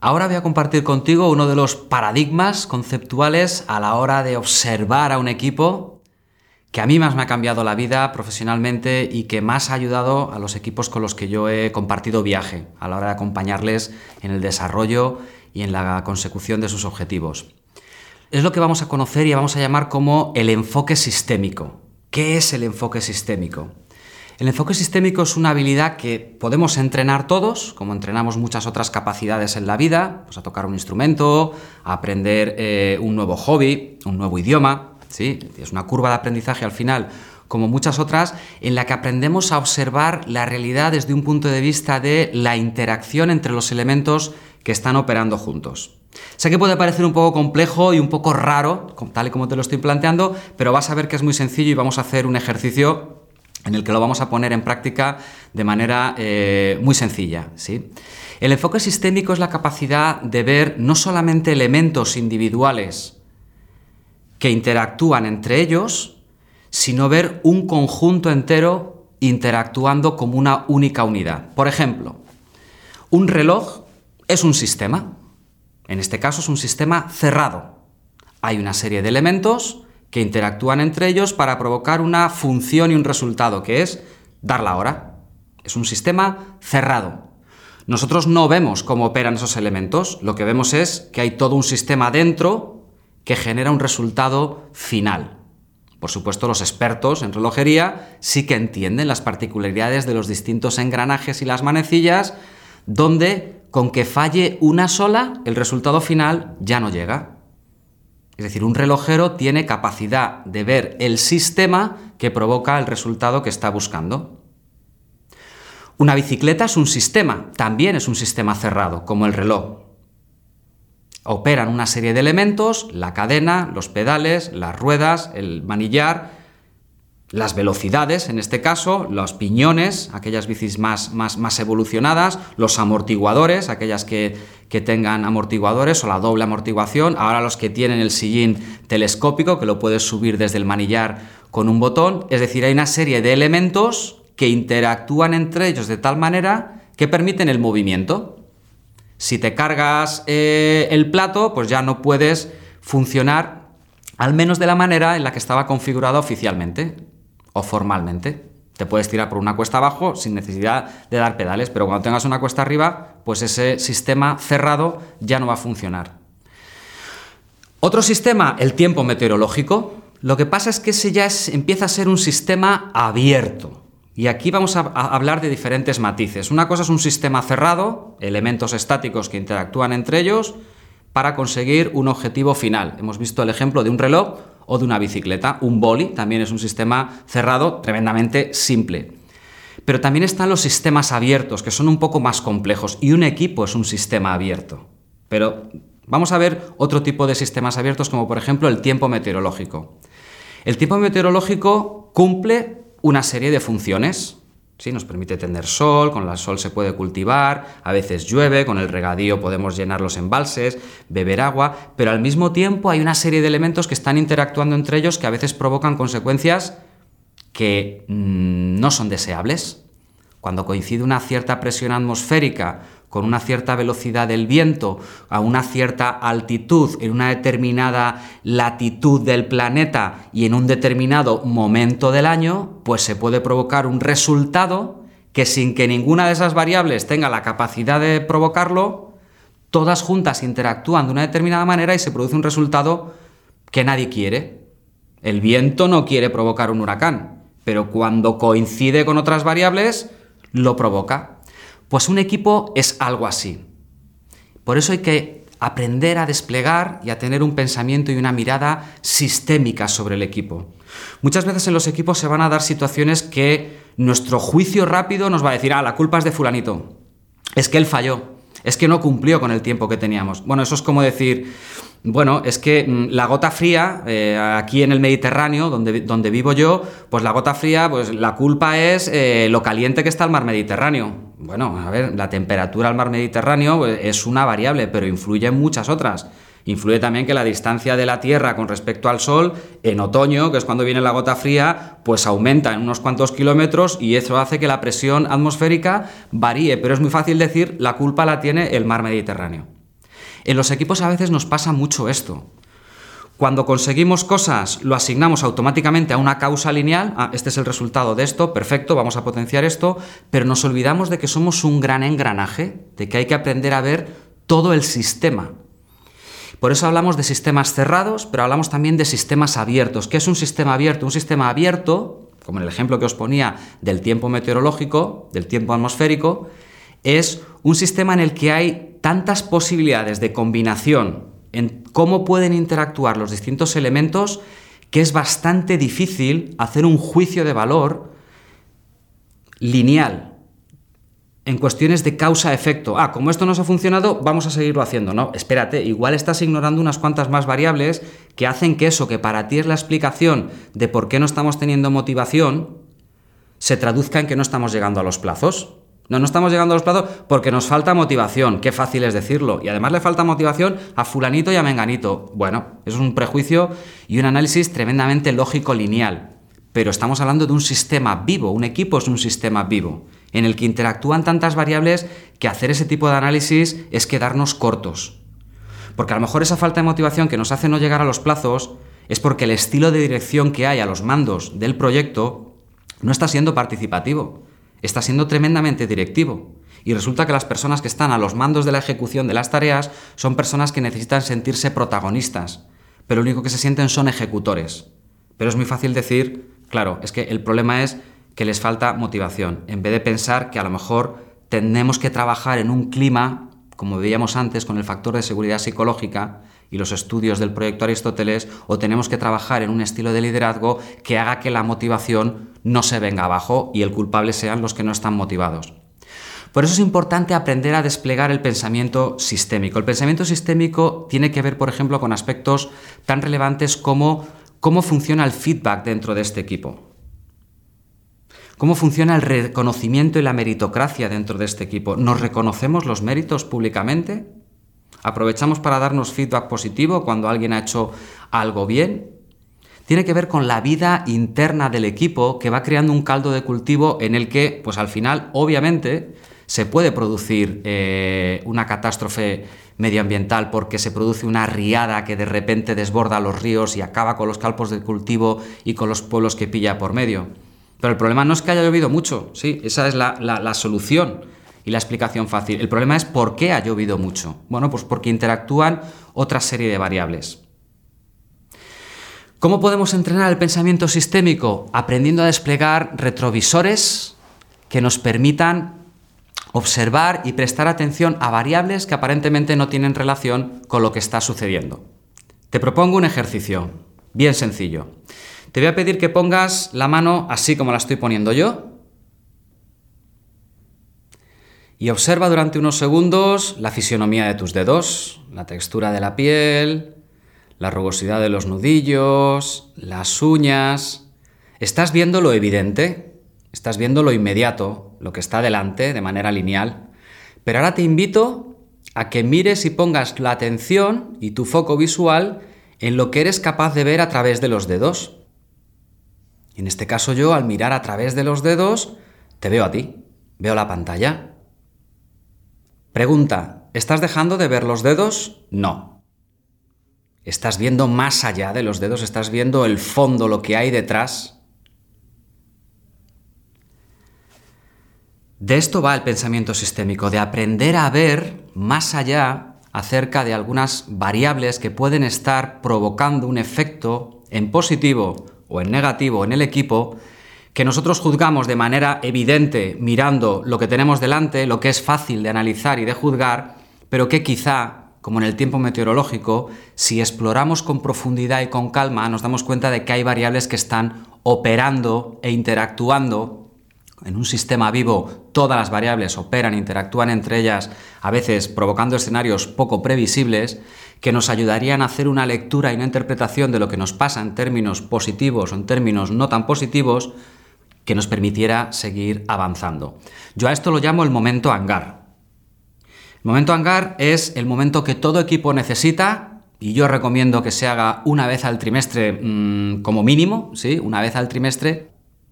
Ahora voy a compartir contigo uno de los paradigmas conceptuales a la hora de observar a un equipo que a mí más me ha cambiado la vida profesionalmente y que más ha ayudado a los equipos con los que yo he compartido viaje a la hora de acompañarles en el desarrollo y en la consecución de sus objetivos. Es lo que vamos a conocer y vamos a llamar como el enfoque sistémico. ¿Qué es el enfoque sistémico? El enfoque sistémico es una habilidad que podemos entrenar todos, como entrenamos muchas otras capacidades en la vida, pues a tocar un instrumento, a aprender eh, un nuevo hobby, un nuevo idioma. ¿sí? Es una curva de aprendizaje al final, como muchas otras, en la que aprendemos a observar la realidad desde un punto de vista de la interacción entre los elementos que están operando juntos. Sé que puede parecer un poco complejo y un poco raro, tal y como te lo estoy planteando, pero vas a ver que es muy sencillo y vamos a hacer un ejercicio en el que lo vamos a poner en práctica de manera eh, muy sencilla. ¿sí? El enfoque sistémico es la capacidad de ver no solamente elementos individuales que interactúan entre ellos, sino ver un conjunto entero interactuando como una única unidad. Por ejemplo, un reloj es un sistema. En este caso es un sistema cerrado. Hay una serie de elementos que interactúan entre ellos para provocar una función y un resultado, que es dar la hora. Es un sistema cerrado. Nosotros no vemos cómo operan esos elementos, lo que vemos es que hay todo un sistema dentro que genera un resultado final. Por supuesto, los expertos en relojería sí que entienden las particularidades de los distintos engranajes y las manecillas, donde con que falle una sola, el resultado final ya no llega. Es decir, un relojero tiene capacidad de ver el sistema que provoca el resultado que está buscando. Una bicicleta es un sistema, también es un sistema cerrado, como el reloj. Operan una serie de elementos, la cadena, los pedales, las ruedas, el manillar, las velocidades, en este caso, los piñones, aquellas bicis más, más, más evolucionadas, los amortiguadores, aquellas que, que, tengan amortiguadores o la doble amortiguación, ahora los que tienen el sillín telescópico, que lo puedes subir desde el manillar con un botón, es decir, hay una serie de elementos que interactúan entre ellos de tal manera que permiten el movimiento. Si te cargas eh, el plato, pues ya no puedes funcionar al menos de la manera en la que estaba configurado oficialmente formalmente. Te puedes tirar por una cuesta abajo sin necesidad de dar pedales, pero cuando tengas una cuesta arriba, pues ese sistema cerrado ya no va a funcionar. Otro sistema, el tiempo meteorológico. Lo que pasa es que ese ya empieza a ser un sistema abierto. Y aquí vamos a, hablar de diferentes matices. Una cosa es un sistema cerrado, elementos estáticos que interactúan entre ellos para conseguir un objetivo final. Hemos visto el ejemplo de un reloj o de una bicicleta. Un boli también es un sistema cerrado tremendamente simple. Pero también están los sistemas abiertos, que son un poco más complejos, y un equipo es un sistema abierto. Pero vamos a ver otro tipo de sistemas abiertos, como por ejemplo el tiempo meteorológico. El tiempo meteorológico cumple una serie de funciones. ¿Sí? Nos permite tener sol, con el sol se puede cultivar, a veces llueve, con el regadío podemos llenar los embalses, beber agua, pero al mismo tiempo hay una serie de elementos que están interactuando entre ellos que a veces provocan consecuencias que mmm, no son deseables. Cuando coincide una cierta presión atmosférica con una cierta velocidad del viento a una cierta altitud en una determinada latitud del planeta y en un determinado momento del año, pues se puede provocar un resultado que sin que ninguna de esas variables tenga la capacidad de provocarlo, todas juntas interactúan de una determinada manera y se produce un resultado que nadie quiere. El viento no quiere provocar un huracán, pero cuando coincide con otras variables, lo provoca. Pues un equipo es algo así. Por eso hay que aprender a desplegar y a tener un pensamiento y una mirada sistémica sobre el equipo. Muchas veces en los equipos se van a dar situaciones que nuestro juicio rápido nos va a decir, ah, la culpa es de fulanito, es que él falló, es que no cumplió con el tiempo que teníamos. Bueno, eso es como decir, bueno, es que mm, la gota fría, eh, aquí en el Mediterráneo, donde, donde, vivo yo, pues la gota fría, pues la culpa es eh, lo caliente que está el mar Mediterráneo. Bueno, a ver, la temperatura al mar Mediterráneo pues, es una variable, pero influye en muchas otras. Influye también que la distancia de la Tierra con respecto al Sol en otoño, que es cuando viene la gota fría, pues aumenta en unos cuantos kilómetros y eso hace que la presión atmosférica varíe. Pero es muy fácil decir la culpa la tiene el mar Mediterráneo. En los equipos a veces nos pasa mucho esto. Cuando conseguimos cosas, lo asignamos automáticamente a una causa lineal. Ah, este es el resultado de esto, perfecto, vamos a potenciar esto, pero nos olvidamos de que somos un gran engranaje, de que hay que aprender a ver todo el sistema. Por eso hablamos de sistemas cerrados, pero hablamos también de sistemas abiertos. ¿Qué es un sistema abierto? Un sistema abierto, como en el ejemplo que os ponía del tiempo meteorológico, del tiempo atmosférico, es un sistema en el que hay tantas posibilidades de combinación en cómo pueden interactuar los distintos elementos que es bastante difícil hacer un juicio de valor lineal en cuestiones de causa-efecto. Ah, como esto no ha funcionado, vamos a seguirlo haciendo. No, espérate, igual estás ignorando unas cuantas más variables que hacen que eso, que para ti es la explicación de por qué no estamos teniendo motivación, se traduzca en que no estamos llegando a los plazos. No, no estamos llegando a los plazos porque nos falta motivación. Qué fácil es decirlo. Y además le falta motivación a fulanito y a menganito. Bueno, es un prejuicio y un análisis tremendamente lógico lineal. Pero estamos hablando de un sistema vivo. Un equipo es un sistema vivo en el que interactúan tantas variables que hacer ese tipo de análisis es quedarnos cortos. Porque a lo mejor esa falta de motivación que nos hace no llegar a los plazos es porque el estilo de dirección que hay a los mandos del proyecto no está siendo participativo, está siendo tremendamente directivo. Y resulta que las personas que están a los mandos de la ejecución de las tareas son personas que necesitan sentirse protagonistas, pero lo único que se sienten son ejecutores. Pero es muy fácil decir, claro, es que el problema es que les falta motivación, en vez de pensar que a lo mejor tenemos que trabajar en un clima, como veíamos antes con el factor de seguridad psicológica y los estudios del proyecto Aristóteles, o tenemos que trabajar en un estilo de liderazgo que haga que la motivación no se venga abajo y el culpable sean los que no están motivados. Por eso es importante aprender a desplegar el pensamiento sistémico. El pensamiento sistémico tiene que ver, por ejemplo, con aspectos tan relevantes como cómo funciona el feedback dentro de este equipo. ¿Cómo funciona el reconocimiento y la meritocracia dentro de este equipo? ¿Nos reconocemos los méritos públicamente? ¿Aprovechamos para darnos feedback positivo cuando alguien ha hecho algo bien? Tiene que ver con la vida interna del equipo que va creando un caldo de cultivo en el que, pues al final, obviamente, se puede producir eh, una catástrofe medioambiental porque se produce una riada que de repente desborda los ríos y acaba con los campos de cultivo y con los pueblos que pilla por medio. Pero el problema no es que haya llovido mucho, sí, esa es la, solución y la explicación fácil. El problema es por qué ha llovido mucho. Bueno, pues porque interactúan otra serie de variables. ¿Cómo podemos entrenar el pensamiento sistémico? Aprendiendo a desplegar retrovisores que nos permitan observar y prestar atención a variables que aparentemente no tienen relación con lo que está sucediendo. Te propongo un ejercicio bien sencillo. Te voy a pedir que pongas la mano así como la estoy poniendo yo. Y observa durante unos segundos la fisionomía de tus dedos, la textura de la piel, la rugosidad de los nudillos, las uñas. Estás viendo lo evidente, estás viendo lo inmediato, lo que está delante de manera lineal. Pero ahora te invito a que mires y pongas la atención y tu foco visual en lo que eres capaz de ver a través de los dedos. En este caso yo, al mirar a través de los dedos, te veo a ti, veo la pantalla. Pregunta, ¿estás dejando de ver los dedos? No. Estás viendo más allá de los dedos, estás viendo el fondo, lo que hay detrás. De esto va el pensamiento sistémico, de aprender a ver más allá acerca de algunas variables que pueden estar provocando un efecto en positivo o en negativo en el equipo que nosotros juzgamos de manera evidente mirando lo que tenemos delante, lo que es fácil de analizar y de juzgar, pero que quizá, como en el tiempo meteorológico, si exploramos con profundidad y con calma, nos damos cuenta de que hay variables que están operando e interactuando en un sistema vivo. Todas las variables operan, interactúan entre ellas, a veces provocando escenarios poco previsibles, que nos ayudarían a hacer una lectura y una interpretación de lo que nos pasa en términos positivos o en términos no tan positivos que nos permitiera seguir avanzando. Yo a esto lo llamo el momento hangar. El momento hangar es el momento que todo equipo necesita y yo recomiendo que se haga una vez al trimestre mm, como mínimo, ¿sí? Una vez al trimestre.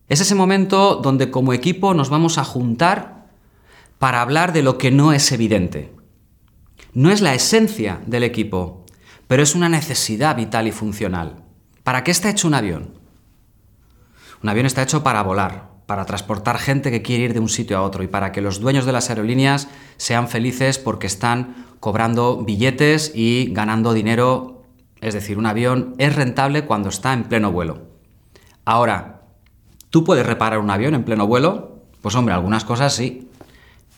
Es ese momento donde como equipo nos vamos a juntar para hablar de lo que no es evidente. No es la esencia del equipo, pero es una necesidad vital y funcional. ¿Para qué está hecho un avión? Un avión está hecho para volar, para transportar gente que quiere ir de un sitio a otro y para que los dueños de las aerolíneas sean felices porque están cobrando billetes y ganando dinero. Es decir, un avión es rentable cuando está en pleno vuelo. Ahora, ¿tú puedes reparar un avión en pleno vuelo? Pues hombre, algunas cosas sí.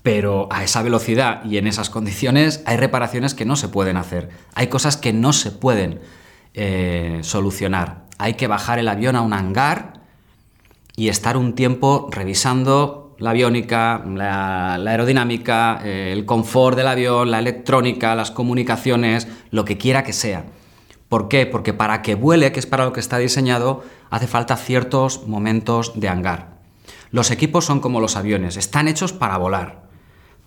Pero a esa velocidad y en esas condiciones hay reparaciones que no se pueden hacer. Hay cosas que no se pueden eh, solucionar. Hay que bajar el avión a un hangar y estar un tiempo revisando la aviónica, la, aerodinámica, eh, el confort del avión, la electrónica, las comunicaciones, lo que quiera que sea. ¿Por qué? Porque para que vuele, que es para lo que está diseñado, hace falta ciertos momentos de hangar. Los equipos son como los aviones, están hechos para volar,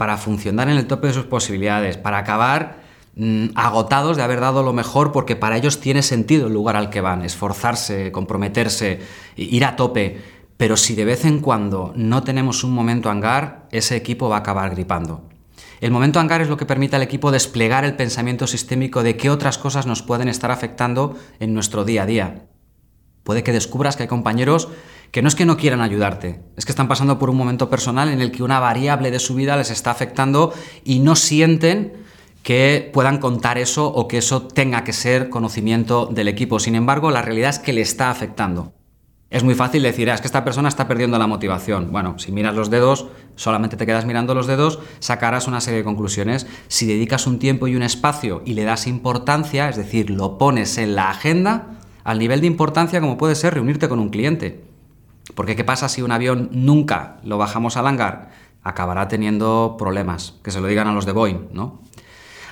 para funcionar en el tope de sus posibilidades, para acabar mm, agotados de haber dado lo mejor porque para ellos tiene sentido el lugar al que van, esforzarse, comprometerse, ir a tope pero si de vez en cuando no tenemos un momento hangar, ese equipo va a acabar gripando. El momento hangar es lo que permite al equipo desplegar el pensamiento sistémico de qué otras cosas nos pueden estar afectando en nuestro día a día. Puede que descubras que hay compañeros que no es que no quieran ayudarte, es que están pasando por un momento personal en el que una variable de su vida les está afectando y no sienten que puedan contar eso o que eso tenga que ser conocimiento del equipo. Sin embargo, la realidad es que le está afectando. Es muy fácil decir, ah, es que esta persona está perdiendo la motivación. Bueno, si miras los dedos, solamente te quedas mirando los dedos, sacarás una serie de conclusiones. Si dedicas un tiempo y un espacio y le das importancia, es decir, lo pones en la agenda, al nivel de importancia como puede ser reunirte con un cliente. Porque ¿qué pasa si un avión nunca lo bajamos al hangar? Acabará teniendo problemas, que se lo digan a los de Boeing, ¿no?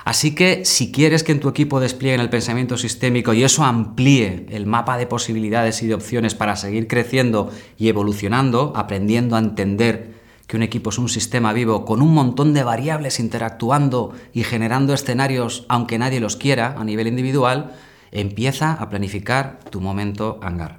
Así que si quieres que en tu equipo desplieguen el pensamiento sistémico y eso amplíe el mapa de posibilidades y de opciones para seguir creciendo y evolucionando, aprendiendo a entender que un equipo es un sistema vivo con un montón de variables interactuando y generando escenarios aunque nadie los quiera a nivel individual, empieza a planificar tu momento hangar.